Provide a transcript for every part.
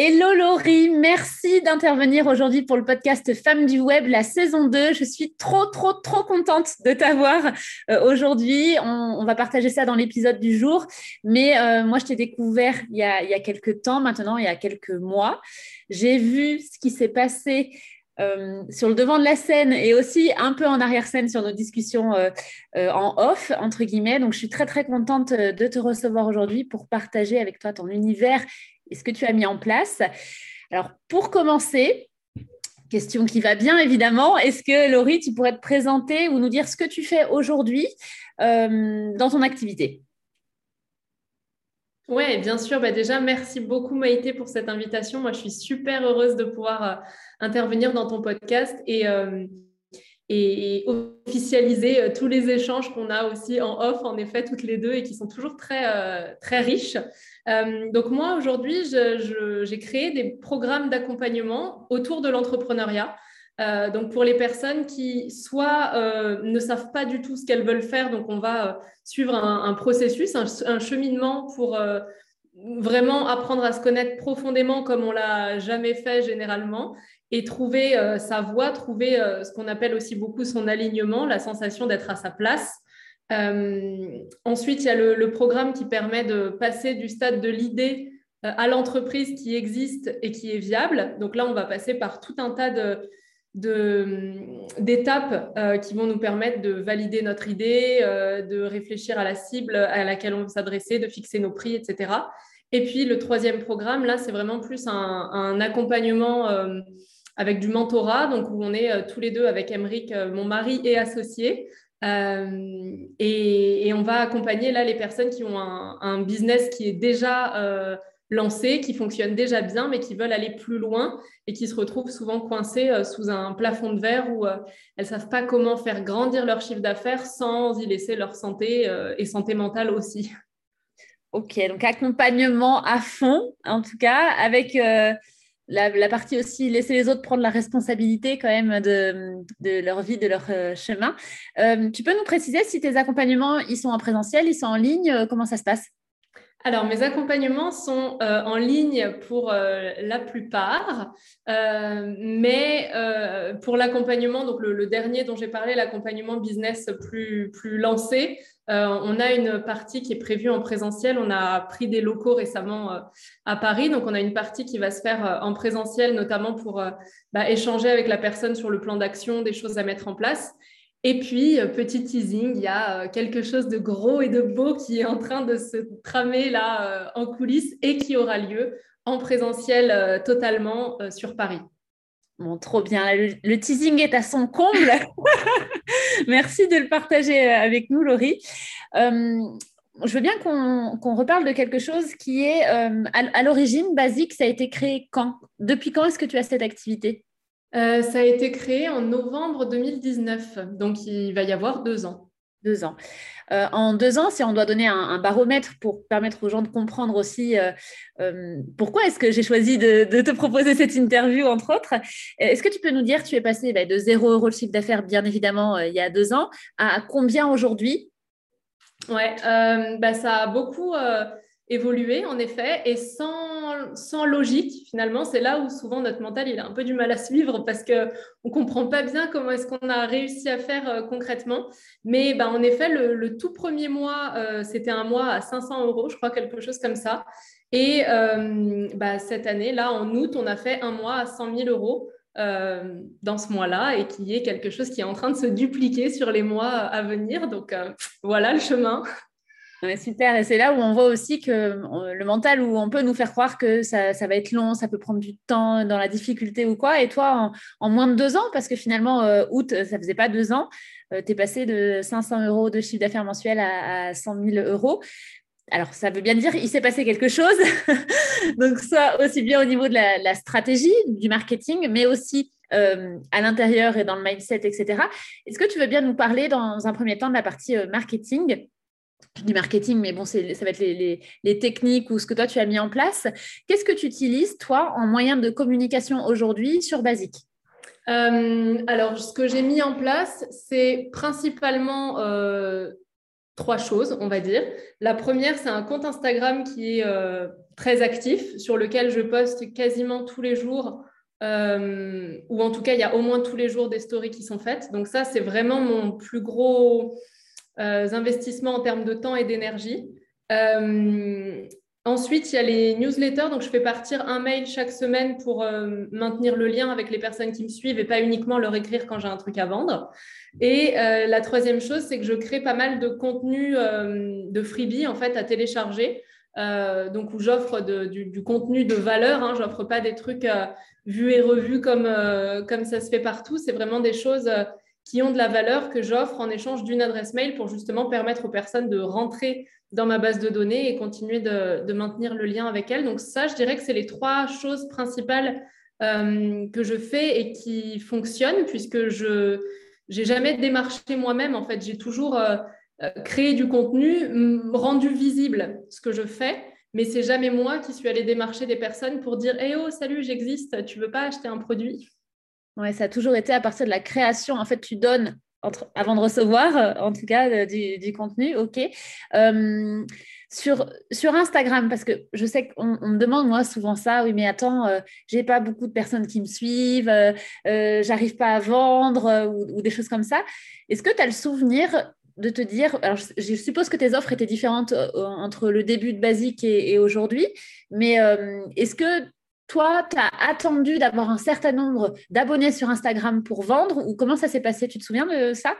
Hello Laurie, merci d'intervenir aujourd'hui pour le podcast Femmes du Web, la saison 2. Je suis trop, trop, trop contente de t'avoir euh, aujourd'hui. On, va partager ça dans l'épisode du jour. Mais euh, moi, je t'ai découvert il y, a, quelques temps, maintenant, il y a quelques mois. J'ai vu ce qui s'est passé euh, sur le devant de la scène et aussi un peu en arrière-scène sur nos discussions en off, entre guillemets. Donc, je suis très, très contente de te recevoir aujourd'hui pour partager avec toi ton univers et ce que tu as mis en place. Alors, pour commencer, question qui va bien évidemment, est-ce que Laurie, tu pourrais te présenter ou nous dire ce que tu fais aujourd'hui euh, dans ton activité? Oui, bien sûr. Bah déjà, merci beaucoup Maïté pour cette invitation. Moi, je suis super heureuse de pouvoir euh, intervenir dans ton podcast et, euh, et, officialiser tous les échanges qu'on a aussi en off, en effet, toutes les deux, et qui sont toujours très, très riches. Euh, donc moi, aujourd'hui, j'ai créé des programmes d'accompagnement autour de l'entrepreneuriat. Euh, donc pour les personnes qui soit euh, ne savent pas du tout ce qu'elles veulent faire, donc on va suivre un, processus, un, cheminement pour vraiment apprendre à se connaître profondément comme on l'a jamais fait généralement et trouver sa voie, trouver ce qu'on appelle aussi beaucoup son alignement, la sensation d'être à sa place. Euh, ensuite, il y a le, programme qui permet de passer du stade de l'idée euh, à l'entreprise qui existe et qui est viable. Donc là, on va passer par tout un tas de, d'étapes euh, qui vont nous permettre de valider notre idée, de réfléchir à la cible à laquelle on veut s'adresser, de fixer nos prix, etc. Et puis le troisième programme, là, c'est vraiment plus un accompagnement avec du mentorat, donc où on est tous les deux avec Emeric, mon mari et associé, euh, et, on va accompagner là les personnes qui ont un, business qui est déjà euh, lancé, qui fonctionne déjà bien, mais qui veulent aller plus loin et qui se retrouvent souvent coincées euh, sous un plafond de verre où elles ne savent pas comment faire grandir leur chiffre d'affaires sans y laisser leur santé et santé mentale aussi. Ok, donc accompagnement à fond, en tout cas, avec la, partie aussi laisser les autres prendre la responsabilité quand même de, leur vie, de leur euh, chemin. Euh, tu peux nous préciser si tes accompagnements, ils sont en présentiel, ils sont en ligne, euh, comment ça se passe? Alors, mes accompagnements sont en ligne pour la plupart, mais pour l'accompagnement, donc le, dernier dont j'ai parlé, l'accompagnement business plus, plus lancé, euh, on a une partie qui est prévue en présentiel. On a pris des locaux récemment euh, à Paris. Donc, on a une partie qui va se faire euh, en présentiel, notamment pour bah, échanger avec la personne sur le plan d'action, des choses à mettre en place. Et puis, petit teasing, il y a quelque chose de gros et de beau qui est en train de se tramer là en coulisses et qui aura lieu en présentiel totalement sur Paris. Bon, trop bien. Le, teasing est à son comble. Merci de le partager euh, avec nous, Laurie. Euh, je veux bien qu'on reparle de quelque chose qui est euh, à, l'origine basique. Ça a été créé quand? Depuis quand est-ce que tu as cette activité? Ça a été créé en novembre 2019, donc il va y avoir deux ans. Deux ans. Euh, en deux ans, si on doit donner un, baromètre pour permettre aux gens de comprendre aussi euh, euh, pourquoi est-ce que j'ai choisi de, te proposer cette interview, entre autres, est-ce que tu peux nous dire, tu es passé bah, de 0 euros de chiffre d'affaires, bien évidemment, il y a deux ans, à combien aujourd'hui? Ouais, bah, ça a beaucoup évoluer en effet et sans, sans logique finalement c'est là où souvent notre mental il a un peu du mal à suivre parce que on comprend pas bien comment est-ce qu'on a réussi à faire euh, concrètement. Mais bah, en effet le, tout premier mois euh, c'était un mois à 500 euros je crois quelque chose comme ça. Et euh, bah, cette année là en août on a fait un mois à 100 000 euros dans ce mois-là et qui est quelque chose qui est en train de se dupliquer sur les mois à venir. Donc voilà le chemin super, et c'est là où on voit aussi que le mental, où on peut nous faire croire que ça, va être long, ça peut prendre du temps dans la difficulté ou quoi. Et toi, en, moins de deux ans, parce que finalement, août, ça faisait pas deux ans, tu es passé de 500 euros de chiffre d'affaires mensuel à, à 100 000 euros alors, ça veut bien dire il s'est passé quelque chose. Donc, soit aussi bien au niveau de la, stratégie, du marketing, mais aussi euh, à l'intérieur et dans le mindset, etc. Est-ce que tu veux bien nous parler dans un premier temps de la partie euh, marketing? Du marketing, mais bon, ça va être les, techniques ou ce que toi tu as mis en place. Qu'est-ce que tu utilises, toi, en moyen de communication aujourd'hui sur Basic? Euh, Alors, ce que j'ai mis en place, c'est principalement trois choses, on va dire. La première, c'est un compte Instagram qui est euh, très actif, sur lequel je poste quasiment tous les jours, euh, ou en tout cas, il y a au moins tous les jours des stories qui sont faites. Donc ça, c'est vraiment mon plus gros euh, investissement en termes de temps et d'énergie. Ensuite, il y a les newsletters. Donc, je fais partir un mail chaque semaine pour euh, maintenir le lien avec les personnes qui me suivent et pas uniquement leur écrire quand j'ai un truc à vendre. Et euh, la troisième chose, c'est que je crée pas mal de contenu euh, de freebie en fait à télécharger. donc, où j'offre du, contenu de valeur. Hein. Je n'offre pas des trucs vus et revus comme, comme ça se fait partout. C'est vraiment des choses qui ont de la valeur que j'offre en échange d'une adresse mail pour justement permettre aux personnes de rentrer dans ma base de données et continuer de, maintenir le lien avec elles. Donc ça, je dirais que c'est les trois choses principales euh, que je fais et qui fonctionnent puisque je n'ai jamais démarché moi-même. En fait, j'ai toujours euh, euh, créé du contenu, rendu visible ce que je fais, mais c'est jamais moi qui suis allée démarcher des personnes pour dire hey, oh, salut, j'existe, tu veux pas acheter un produit? Ouais, ça a toujours été à partir de la création. En fait, tu donnes avant de recevoir, euh, en tout cas, euh, du, contenu. OK. Euh, sur, Instagram, parce que je sais qu'on me demande moi souvent ça, oui, mais attends, j'ai pas beaucoup de personnes qui me suivent, j'arrive pas à vendre ou, des choses comme ça. Est-ce que tu as le souvenir de te dire, alors je, suppose que tes offres étaient différentes entre le début de Basique et aujourd'hui, mais est-ce que toi, tu as attendu d'avoir un certain nombre d'abonnés sur Instagram pour vendre ou comment ça s'est passé? Tu te souviens de ça?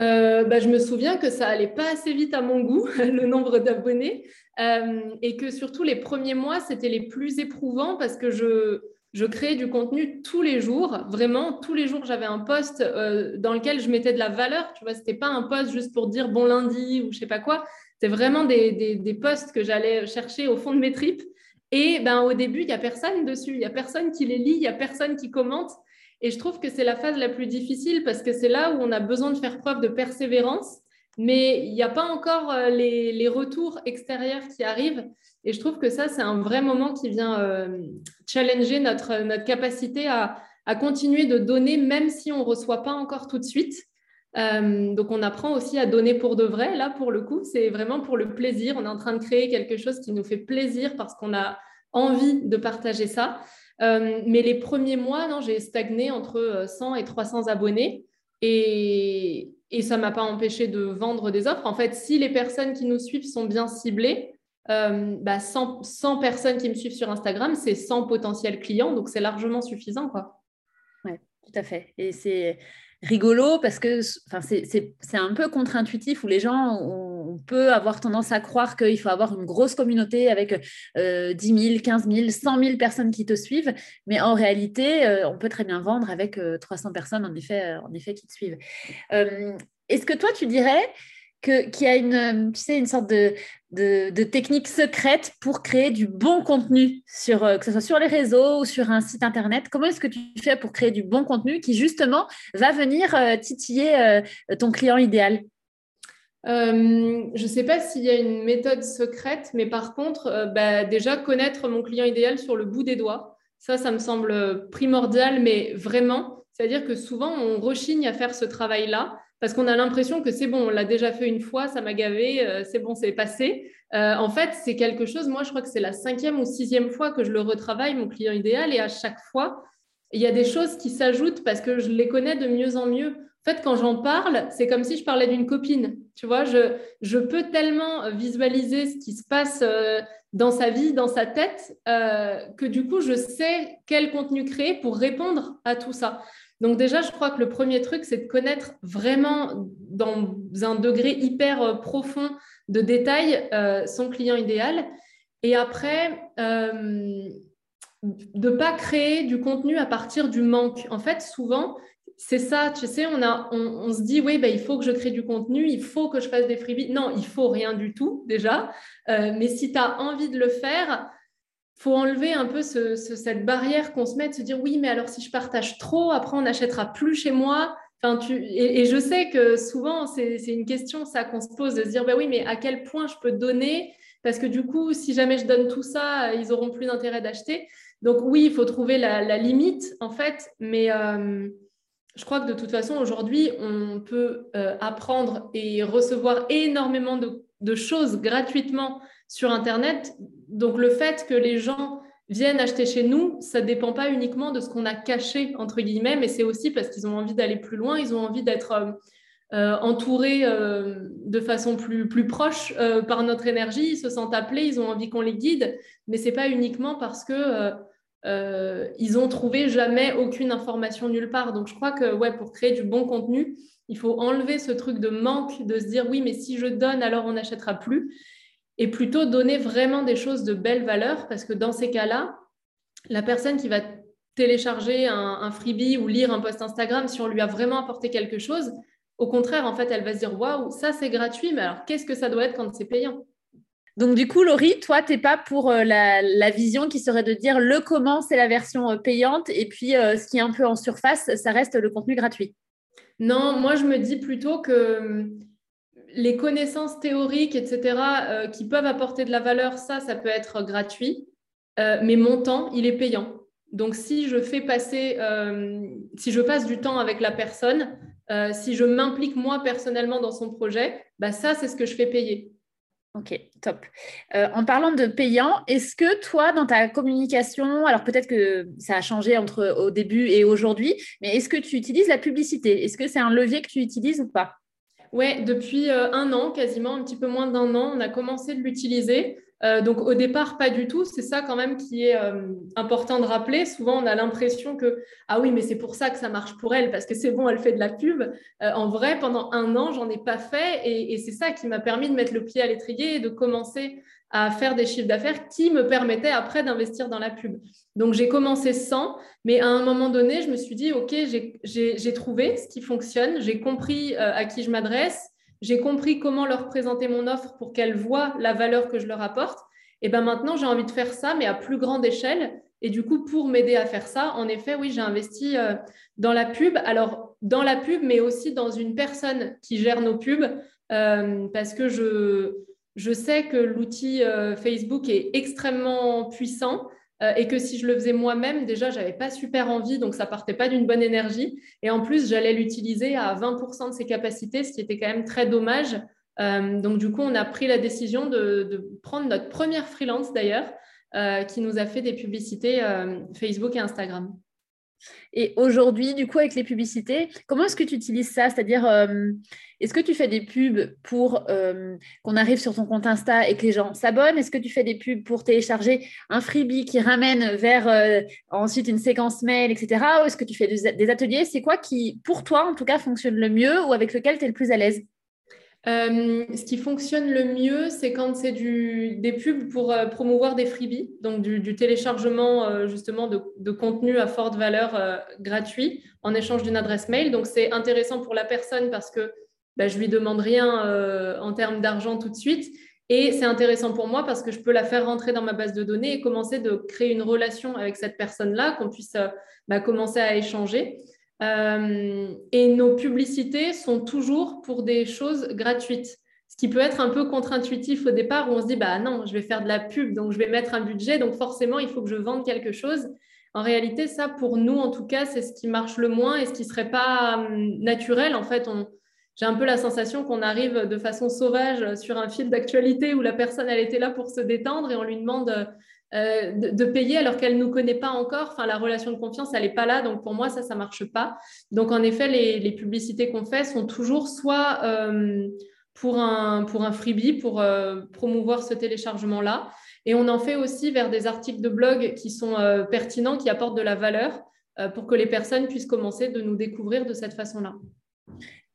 Euh, bah, je me souviens que ça allait pas assez vite à mon goût, le nombre d'abonnés, euh, et que surtout les premiers mois, c'était les plus éprouvants parce que je, je créais du contenu tous les jours. Vraiment, tous les jours, j'avais un post euh, dans lequel je mettais de la valeur. Tu vois, pas un post juste pour dire bon lundi ou je sais pas quoi. C'était vraiment des, des, des posts que j'allais chercher au fond de mes tripes et ben, au début, il n'y a personne dessus, il n'y a personne qui les lit, il n'y a personne qui commente. Et je trouve que c'est la phase la plus difficile parce que c'est là où on a besoin de faire preuve de persévérance, mais il n'y a pas encore euh, les, retours extérieurs qui arrivent. Et je trouve que ça, c'est un vrai moment qui vient euh, challenger notre, notre capacité à, à, continuer de donner, même si on ne reçoit pas encore tout de suite. Euh, donc, on apprend aussi à donner pour de vrai. Là, pour le coup, c'est vraiment pour le plaisir. On est en train de créer quelque chose qui nous fait plaisir parce qu'on a envie de partager ça. Euh, mais les premiers mois, j'ai stagné entre 100 et 300 abonnés. Et, ça ne m'a pas empêché de vendre des offres. En fait, si les personnes qui nous suivent sont bien ciblées, 100, euh, bah, personnes qui me suivent sur Instagram, c'est 100 potentiels clients. Donc, c'est largement suffisant. Oui, tout à fait. Et c'est rigolo parce que c'est un peu contre-intuitif où les gens, on, peut avoir tendance à croire qu'il faut avoir une grosse communauté avec 10 000, 15 000, 100 000 personnes qui te suivent. Mais en réalité, euh, on peut très bien vendre avec 300 euh, personnes euh, en effet qui te suivent. Est-ce que toi, tu dirais y a une, tu sais, une sorte de, technique secrète pour créer du bon contenu, sur, euh, que ce soit sur les réseaux ou sur un site internet. Comment est-ce que tu fais pour créer du bon contenu qui justement va venir euh, titiller euh, ton client idéal? Je ne sais pas s'il y a une méthode secrète, mais par contre, bah, déjà connaître mon client idéal sur le bout des doigts, ça, ça me semble primordial, mais vraiment, c'est-à-dire que souvent, on rechigne à faire ce travail-là parce qu'on a l'impression que c'est bon, on l'a déjà fait une fois, ça m'a gavé, euh, c'est bon, c'est passé. Euh, en fait, c'est quelque chose, moi je crois que c'est la cinquième ou sixième fois que je le retravaille, mon client idéal, et à chaque fois, il y a des choses qui s'ajoutent parce que je les connais de mieux en mieux. En fait, quand j'en parle, c'est comme si je parlais d'une copine. Tu vois, je, je peux tellement visualiser ce qui se passe euh, dans sa vie, dans sa tête, que du coup, je sais quel contenu créer pour répondre à tout ça. Donc déjà, je crois que le premier truc, c'est de connaître vraiment dans un degré hyper euh, profond de détail son client idéal. Et après, de ne pas créer du contenu à partir du manque. En fait, souvent, c'est ça, tu sais, on, a, on, se dit, oui, bah, il faut que je crée du contenu, il faut que je fasse des freebies. Non, il faut rien du tout déjà. Euh, mais si tu as envie de le faire, faut enlever un peu cette barrière qu'on se met de se dire, oui, mais alors si je partage trop, après on n'achètera plus chez moi. Enfin, tu... et, je sais que souvent, c'est une question ça qu'on se pose de se dire, bah oui, mais à quel point je peux donner? Parce que du coup, si jamais je donne tout ça, ils auront plus d'intérêt d'acheter. Donc oui, il faut trouver la, limite, en fait, mais... Euh, je crois que de toute façon, aujourd'hui, on peut euh, apprendre et recevoir énormément de, choses gratuitement sur Internet. Donc, le fait que les gens viennent acheter chez nous, ça ne dépend pas uniquement de ce qu'on a caché, entre guillemets, mais c'est aussi parce qu'ils ont envie d'aller plus loin, ils ont envie d'être euh, euh, entourés de façon plus, plus proche par notre énergie, ils se sentent appelés, ils ont envie qu'on les guide, mais ce n'est pas uniquement parce que euh, ils ont trouvé jamais aucune information nulle part. Donc je crois que ouais, pour créer du bon contenu, il faut enlever ce truc de manque, de se dire oui, mais si je donne, alors on n'achètera plus, et plutôt donner vraiment des choses de belle valeur, parce que dans ces cas-là, la personne qui va télécharger un, freebie ou lire un post Instagram, si on lui a vraiment apporté quelque chose, au contraire, en fait, elle va se dire waouh, ça c'est gratuit, mais alors qu'est-ce que ça doit être quand c'est payant? Donc, du coup, Laurie, toi, tu n'es pas pour euh, la, vision qui serait de dire le comment, c'est la version euh, payante, et puis euh, ce qui est un peu en surface, ça reste le contenu gratuit. Non, moi, je me dis plutôt que hum, les connaissances théoriques, etc., qui peuvent apporter de la valeur, ça, ça peut être gratuit, mais mon temps, il est payant. Donc, si je fais passer, si je passe du temps avec la personne, si je m'implique moi personnellement dans son projet, bah, ça, c'est ce que je fais payer. Ok, top. Euh, en parlant de payant, est-ce que toi, dans ta communication, alors peut-être que ça a changé entre au début et aujourd'hui, mais est-ce que tu utilises la publicité? Est-ce que c'est un levier que tu utilises ou pas? Oui, depuis euh, un an, quasiment un petit peu moins d'un an, on a commencé de l'utiliser. Euh, donc au départ, pas du tout. C'est ça quand même qui est euh, important de rappeler. Souvent, on a l'impression que ah oui, mais c'est pour ça que ça marche pour elle parce que c'est bon, elle fait de la pub. Euh, en vrai, pendant un an, j'en ai pas fait et, et c'est ça qui m'a permis de mettre le pied à l'étrier et de commencer à faire des chiffres d'affaires qui me permettaient après d'investir dans la pub. Donc j'ai commencé sans, mais à un moment donné, je me suis dit ok, j'ai trouvé ce qui fonctionne, j'ai compris à qui je m'adresse j'ai compris comment leur présenter mon offre pour qu'elles voient la valeur que je leur apporte. Et ben maintenant, j'ai envie de faire ça, mais à plus grande échelle. Et du coup, pour m'aider à faire ça, en effet, oui, j'ai investi euh, dans la pub. Alors, dans la pub, mais aussi dans une personne qui gère nos pubs, euh, parce que je, je sais que l'outil euh, Facebook est extrêmement puissant. Euh, et que si je le faisais moi-même, déjà, j'avais pas super envie, donc ça partait pas d'une bonne énergie. Et en plus, j'allais l'utiliser à 20% de ses capacités, ce qui était quand même très dommage. Euh, donc, du coup, on a pris la décision de, prendre notre première freelance d'ailleurs, euh, qui nous a fait des publicités Facebook et Instagram. Et aujourd'hui, du coup, avec les publicités, comment est-ce que tu utilises ça? C'est-à-dire, euh, est-ce que tu fais des pubs pour euh, qu'on arrive sur ton compte Insta et que les gens s'abonnent? Est-ce que tu fais des pubs pour télécharger un freebie qui ramène vers euh, ensuite une séquence mail, etc. Ou est-ce que tu fais des ateliers? C'est quoi qui, pour toi, en tout cas, fonctionne le mieux ou avec lequel tu es le plus à l'aise? Euh, ce qui fonctionne le mieux, c'est quand c'est des pubs pour euh, promouvoir des freebies, donc du, téléchargement euh, justement de, contenu à forte valeur gratuit en échange d'une adresse mail. Donc c'est intéressant pour la personne parce que bah, je lui demande rien en termes d'argent tout de suite. Et c'est intéressant pour moi parce que je peux la faire rentrer dans ma base de données et commencer de créer une relation avec cette personne-là, qu'on puisse bah, commencer à échanger. Euh, et nos publicités sont toujours pour des choses gratuites. Ce qui peut être un peu contre-intuitif au départ où on se dit, bah non, je vais faire de la pub, donc je vais mettre un budget, donc forcément, il faut que je vende quelque chose. En réalité, ça, pour nous, en tout cas, c'est ce qui marche le moins et ce qui serait pas hum, naturel. En fait, j'ai un peu la sensation qu'on arrive de façon sauvage sur un fil d'actualité où la personne, elle était là pour se détendre et on lui demande euh, de, payer alors qu'elle ne nous connaît pas encore. Enfin, la relation de confiance, elle n'est pas là. Donc, pour moi, ça, ça ne marche pas. Donc, en effet, les, publicités qu'on fait sont toujours soit euh, pour, un, pour un freebie, pour euh, promouvoir ce téléchargement-là. Et on en fait aussi vers des articles de blog qui sont pertinents, qui apportent de la valeur pour que les personnes puissent commencer de nous découvrir de cette façon-là.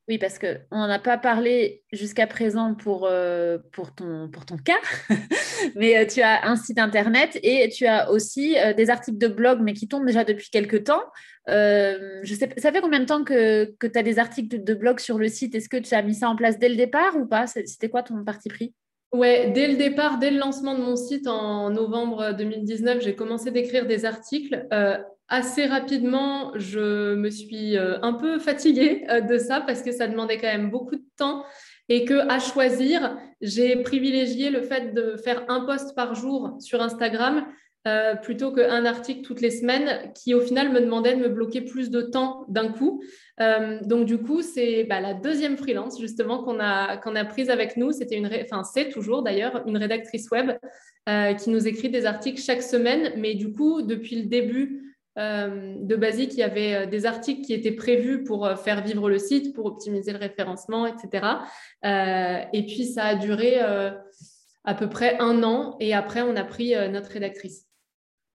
Oui, parce qu'on n'en a pas parlé jusqu'à présent pour, euh, pour, ton, pour ton cas, mais euh, tu as un site internet et tu as aussi euh, des articles de blog, mais qui tombent déjà depuis quelques temps. je sais, ça fait combien de temps que, que tu as des articles de, blog sur le site? Est-ce que tu as mis ça en place dès le départ ou pas? C'était quoi ton parti pris? Ouais, dès le départ, dès le lancement de mon site en novembre 2019, j'ai commencé d'écrire des articles assez rapidement, je me suis euh, un peu fatiguée euh, de ça parce que ça demandait quand même beaucoup de temps et que à choisir, j'ai privilégié le fait de faire un post par jour sur Instagram euh, plutôt qu'un article toutes les semaines qui au final me demandait de me bloquer plus de temps d'un coup. donc du coup, c'est bah, la deuxième freelance justement qu'on a, qu'on a prise avec nous. C'était une, enfin c'est toujours d'ailleurs une rédactrice web qui nous écrit des articles chaque semaine, mais du coup depuis le début euh, de basique, il y avait euh, des articles qui étaient prévus pour euh, faire vivre le site, pour optimiser le référencement, etc. et puis, ça a duré à peu près un an. Et après, on a pris notre rédactrice.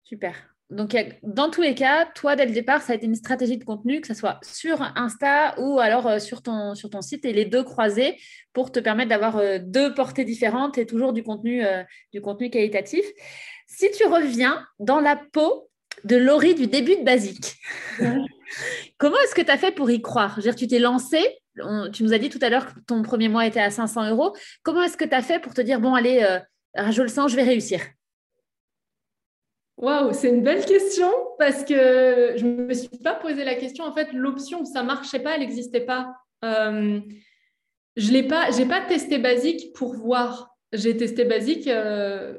Super. Donc, dans tous les cas, toi, dès le départ, ça a été une stratégie de contenu, que ce soit sur Insta ou alors sur, ton, sur ton site, et les deux croisés pour te permettre d'avoir deux portées différentes et toujours du contenu, du contenu qualitatif. Si tu reviens dans la peau de Laurie du début de Basique. Comment est-ce que tu as fait pour y croire? Dire, Tu t'es lancé, tu nous as dit tout à l'heure que ton premier mois était à 500 euros. Comment est-ce que tu as fait pour te dire, bon, allez, euh, je le sens, je vais réussir? Waouh, c'est une belle question parce que je ne me suis pas posé la question. En fait, l'option ça ne marchait pas, elle n'existait pas. Euh, je n'ai pas, pas testé Basique pour voir. J'ai testé Basique euh,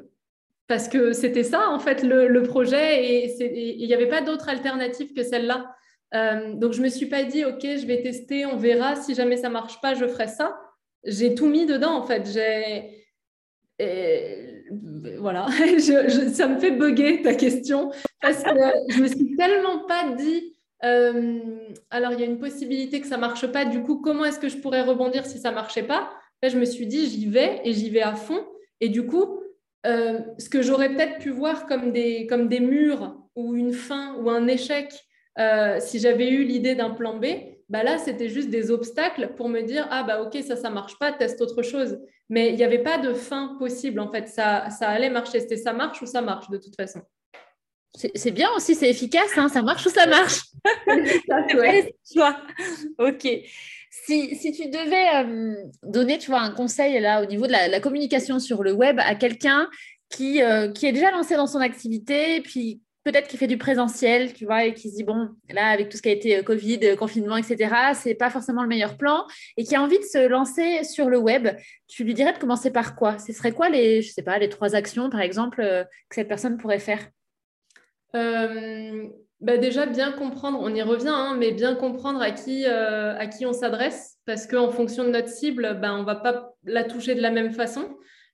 parce que c'était ça, en fait, le, projet, et il n'y avait pas d'autre alternative que celle-là. Euh, donc, je ne me suis pas dit, OK, je vais tester, on verra, si jamais ça marche pas, je ferai ça. J'ai tout mis dedans, en fait. Voilà, ça me fait bugger ta question, parce que je me suis tellement pas dit, euh, alors il y a une possibilité que ça marche pas, du coup, comment est-ce que je pourrais rebondir si ça marchait pas? Là, je me suis dit, j'y vais, et j'y vais à fond. Et du coup, euh, ce que j'aurais peut-être pu voir comme des, comme des murs ou une fin ou un échec euh, si j'avais eu l'idée d'un plan B, bah là, c'était juste des obstacles pour me dire Ah, bah ok, ça, ça marche pas, teste autre chose. Mais il n'y avait pas de fin possible, en fait. Ça, ça allait marcher. C'était ça marche ou ça marche, de toute façon. C'est bien aussi, c'est efficace, hein, ça marche ou ça marche? ça, ok. Si, tu devais euh, donner, tu vois, un conseil là au niveau de la, communication sur le web à quelqu'un qui, euh, qui est déjà lancé dans son activité, puis peut-être qui fait du présentiel, tu vois, et qui se dit, bon, là, avec tout ce qui a été euh, Covid, confinement, etc., c'est pas forcément le meilleur plan, et qui a envie de se lancer sur le web, tu lui dirais de commencer par quoi? Ce serait quoi les, je sais pas, les trois actions, par exemple, que cette personne pourrait faire? Bah déjà, bien comprendre, on y revient, hein, mais bien comprendre à qui, euh, à qui on s'adresse, parce qu'en fonction de notre cible, bah, on ne va pas la toucher de la même façon.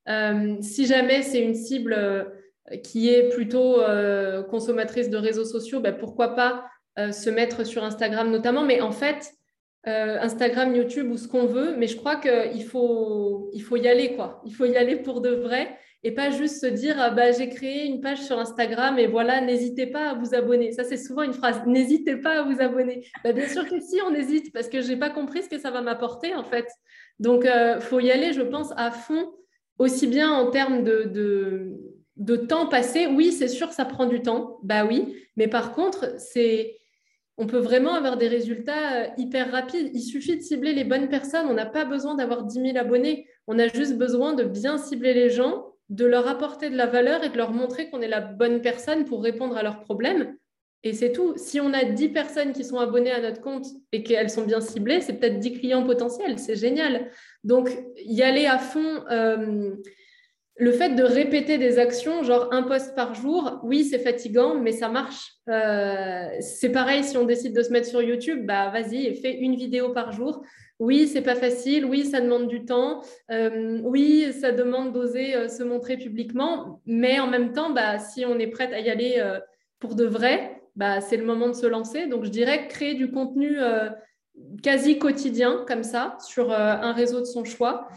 Euh, si jamais c'est une cible euh, qui est plutôt consommatrice de réseaux sociaux, bah, pourquoi pas se mettre sur Instagram notamment, mais en fait, Instagram, YouTube ou ce qu'on veut, mais je crois qu'il faut, il faut y aller, quoi. Il faut y aller pour de vrai et pas juste se dire ah bah, j'ai créé une page sur Instagram et voilà, n'hésitez pas à vous abonner. Ça, c'est souvent une phrase n'hésitez pas à vous abonner. Bah, bien sûr que si, on hésite parce que je n'ai pas compris ce que ça va m'apporter en fait. Donc, il euh, faut y aller, je pense, à fond, aussi bien en termes de, de, de temps passé. Oui, c'est sûr, ça prend du temps. Bah oui, mais par contre, c'est on peut vraiment avoir des résultats euh, hyper rapides. Il suffit de cibler les bonnes personnes. On n'a pas besoin d'avoir 10 000 abonnés. On a juste besoin de bien cibler les gens de leur apporter de la valeur et de leur montrer qu'on est la bonne personne pour répondre à leurs problèmes. Et c'est tout. Si on a 10 personnes qui sont abonnées à notre compte et qu'elles sont bien ciblées, c'est peut-être 10 clients potentiels. C'est génial. Donc, y aller à fond. Euh, le fait de répéter des actions, genre un post par jour, oui, c'est fatigant, mais ça marche. Euh, c'est pareil si on décide de se mettre sur YouTube, bah vas-y fais une vidéo par jour. Oui, c'est pas facile. Oui, ça demande du temps. Euh, oui, ça demande d'oser euh, se montrer publiquement. Mais en même temps, bah, si on est prête à y aller pour de vrai, bah, c'est le moment de se lancer. Donc, je dirais créer du contenu quasi quotidien comme ça sur un réseau de son choix.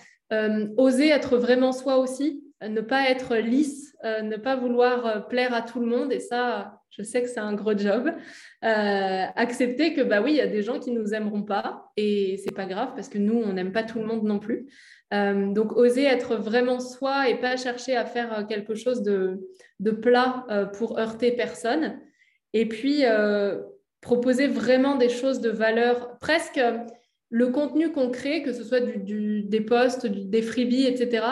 oser être vraiment soi aussi. Ne pas être lisse, ne pas vouloir plaire à tout le monde. Et ça, je sais que c'est un gros job. accepter que, bah oui, il y a des gens qui nous aimeront pas et c'est pas grave parce que nous, on n'aime pas tout le monde non plus. donc, oser être vraiment soi et pas chercher à faire quelque chose de, de plat pour heurter personne. Et puis, proposer vraiment des choses de valeur, presque le contenu qu'on crée, que ce soit des posts, des freebies, etc.,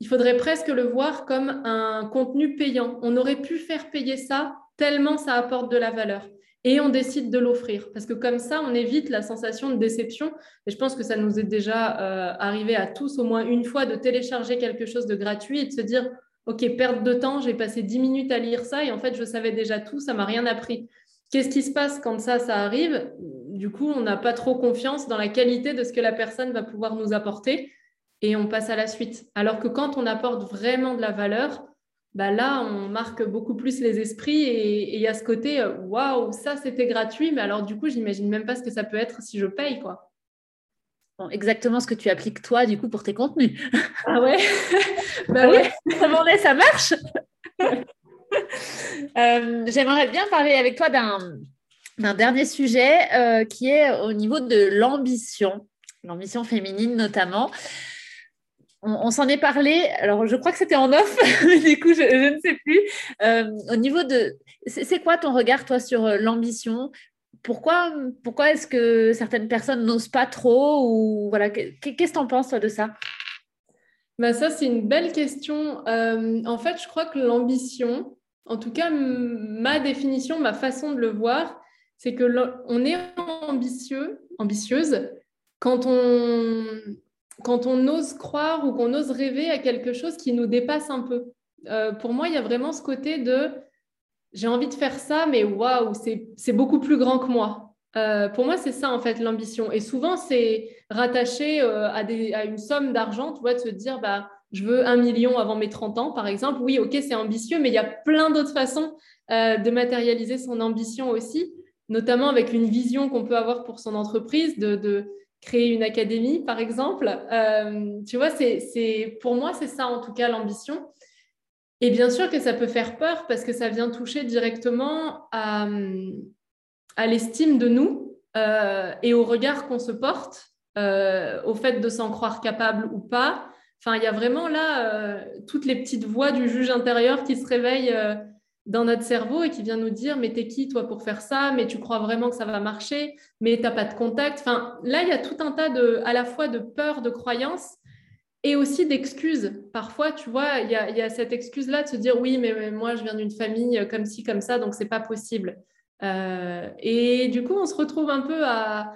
il faudrait presque le voir comme un contenu payant. On aurait pu faire payer ça tellement ça apporte de la valeur. Et on décide de l'offrir. Parce que comme ça, on évite la sensation de déception. Et je pense que ça nous est déjà euh, arrivé à tous au moins une fois de télécharger quelque chose de gratuit et de se dire, OK, perte de temps, j'ai passé 10 minutes à lire ça et en fait, je savais déjà tout, ça m'a rien appris. Qu'est-ce qui se passe quand ça, ça arrive? Du coup, on n'a pas trop confiance dans la qualité de ce que la personne va pouvoir nous apporter et on passe à la suite. Alors que quand on apporte vraiment de la valeur, bah là, on marque beaucoup plus les esprits et il y a ce côté euh, waouh, ça c'était gratuit, mais alors du coup, j'imagine même pas ce que ça peut être si je paye quoi. exactement ce que tu appliques toi du coup pour tes contenus. Ah ouais? Bah oui, ça, ça marche? Euh, j'aimerais bien parler avec toi d'un dernier sujet euh, qui est au niveau de l'ambition, l'ambition féminine notamment. On, s'en est parlé, alors je crois que c'était en off, du coup je, ne sais plus. Euh, au niveau de, c'est quoi ton regard toi sur l'ambition? Pourquoi, pourquoi est-ce que certaines personnes n'osent pas trop ou voilà qu'est-ce que tu en penses toi de ça? Bah ça c'est une belle question. en fait, je crois que l'ambition, en tout cas, ma définition, ma façon de le voir, c'est que on est ambitieux, ambitieuse quand on, quand on ose croire ou qu'on ose rêver à quelque chose qui nous dépasse un peu. Euh, pour moi, il y a vraiment ce côté de j'ai envie de faire ça, mais waouh, c'est beaucoup plus grand que moi. Euh, pour moi, c'est ça en fait l'ambition. Et souvent, c'est rattaché euh, à, à, une somme d'argent, tu vois, de se dire bah je veux un million avant mes 30 ans, par exemple. Oui, ok, c'est ambitieux, mais il y a plein d'autres façons de matérialiser son ambition aussi, notamment avec une vision qu'on peut avoir pour son entreprise, de, créer une académie, par exemple. Euh, tu vois, c'est, pour moi, c'est ça en tout cas l'ambition. Et bien sûr que ça peut faire peur parce que ça vient toucher directement à, l'estime de nous euh, et au regard qu'on se porte, au fait de s'en croire capable ou pas, Enfin, il y a vraiment là euh, toutes les petites voix du juge intérieur qui se réveillent euh, dans notre cerveau et qui vient nous dire mais t'es qui toi pour faire ça? Mais tu crois vraiment que ça va marcher? Mais t'as pas de contact? Enfin, là, il y a tout un tas de, à la fois de peur, de croyances et aussi d'excuses. Parfois, tu vois, il y a, cette excuse-là de se dire oui, mais, moi, je viens d'une famille comme ci, comme ça, donc c'est pas possible. Euh, et du coup, on se retrouve un peu à,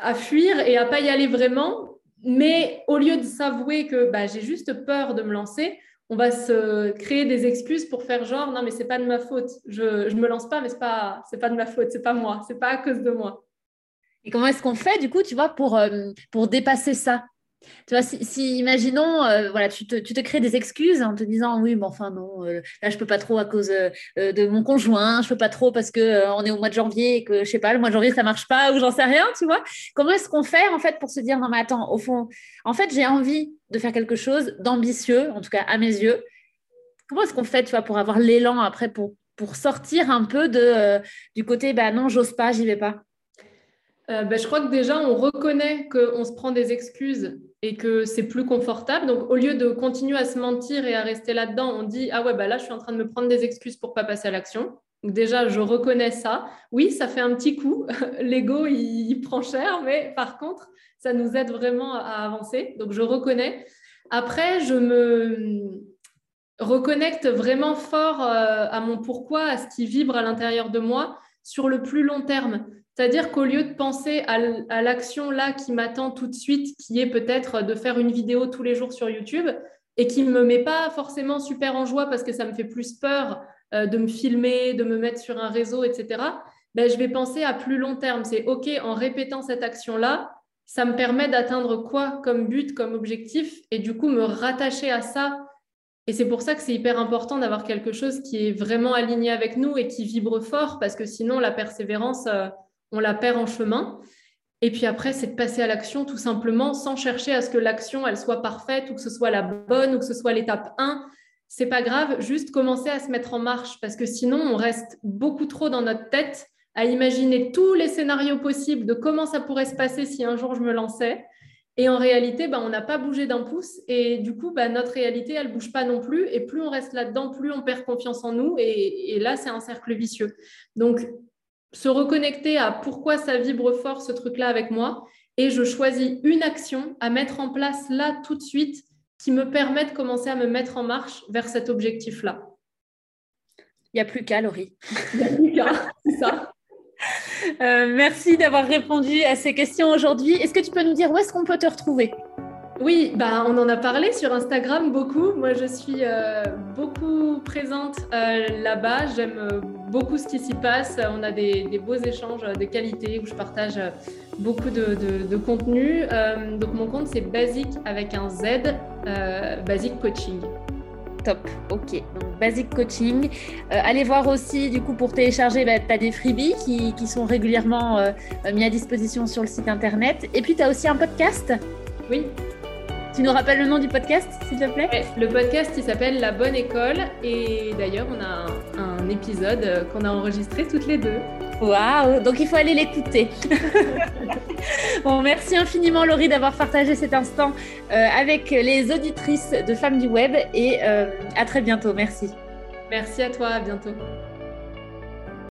à fuir et à pas y aller vraiment mais au lieu de s'avouer que bah, j'ai juste peur de me lancer, on va se créer des excuses pour faire genre non mais c'est pas de ma faute, je, je me lance pas mais c'est pas c'est pas de ma faute, c'est pas moi, c'est pas à cause de moi. Et comment est-ce qu'on fait du coup, tu vois, pour, euh, pour dépasser ça? Tu vois, si, imaginons, euh, voilà, tu te, crées des excuses en te disant oui, mais enfin non, euh, là je peux pas trop à cause euh, de mon conjoint, je peux pas trop parce que on est au mois de janvier et que je sais pas, le mois de janvier ça marche pas ou j'en sais rien, tu vois. Comment est-ce qu'on fait en fait pour se dire non mais attends, au fond, en fait j'ai envie de faire quelque chose d'ambitieux, en tout cas à mes yeux. Comment est-ce qu'on fait, tu vois, pour avoir l'élan après pour pour sortir un peu de du côté bah non j'ose pas, j'y vais pas? Ben, je crois que déjà, on reconnaît qu'on se prend des excuses et que c'est plus confortable. Donc, au lieu de continuer à se mentir et à rester là-dedans, on dit Ah ouais, bah là, je suis en train de me prendre des excuses pour pas passer à l'action. Donc, déjà, je reconnais ça. Oui, ça fait un petit coup. L'ego, il, prend cher, mais par contre, ça nous aide vraiment à avancer. Donc, je reconnais. Après, je me reconnecte vraiment fort euh, à mon pourquoi, à ce qui vibre à l'intérieur de moi sur le plus long terme. C'est-à-dire qu'au lieu de penser à l'action là qui m'attend tout de suite, qui est peut-être de faire une vidéo tous les jours sur YouTube et qui ne me met pas forcément super en joie parce que ça me fait plus peur euh, de me filmer, de me mettre sur un réseau, etc., ben, je vais penser à plus long terme. C'est OK, en répétant cette action-là, ça me permet d'atteindre quoi comme but, comme objectif, et du coup me rattacher à ça. Et c'est pour ça que c'est hyper important d'avoir quelque chose qui est vraiment aligné avec nous et qui vibre fort, parce que sinon la persévérance... Euh, on la perd en chemin. Et puis après, c'est de passer à l'action tout simplement sans chercher à ce que l'action, elle soit parfaite ou que ce soit la bonne ou que ce soit l'étape 1. C'est pas grave, juste commencer à se mettre en marche parce que sinon, on reste beaucoup trop dans notre tête à imaginer tous les scénarios possibles de comment ça pourrait se passer si un jour je me lançais. Et en réalité, bah, on n'a pas bougé d'un pouce. Et du coup, bah, notre réalité, elle ne bouge pas non plus. Et plus on reste là-dedans, plus on perd confiance en nous. Et, et là, c'est un cercle vicieux. Donc, se reconnecter à pourquoi ça vibre fort ce truc-là avec moi. Et je choisis une action à mettre en place là tout de suite qui me permet de commencer à me mettre en marche vers cet objectif-là. Il n'y a plus qu'à, Laurie. Il n'y a plus qu'à, c'est ça. Euh, merci d'avoir répondu à ces questions aujourd'hui. Est-ce que tu peux nous dire où est-ce qu'on peut te retrouver? Oui, bah, on en a parlé sur Instagram beaucoup. Moi, je suis euh, beaucoup présente euh, là-bas. J'aime beaucoup ce qui s'y passe. On a des, beaux échanges de qualité où je partage beaucoup de, contenu. donc, mon compte, c'est Basic avec un Z, Basic Coaching. Top, ok. Donc, Basic Coaching. Euh, allez voir aussi, du coup, pour télécharger, bah, tu as des freebies qui, sont régulièrement euh, mis à disposition sur le site internet. Et puis, tu as aussi un podcast? Oui. Tu nous rappelles le nom du podcast, s'il te plaît? Le podcast, il s'appelle La Bonne École. Et d'ailleurs, on a un épisode euh, qu'on a enregistré toutes les deux. Waouh Donc il faut aller l'écouter. bon, merci infiniment Laurie d'avoir partagé cet instant euh, avec les auditrices de Femmes du Web et euh, à très bientôt. Merci. Merci à toi, à bientôt.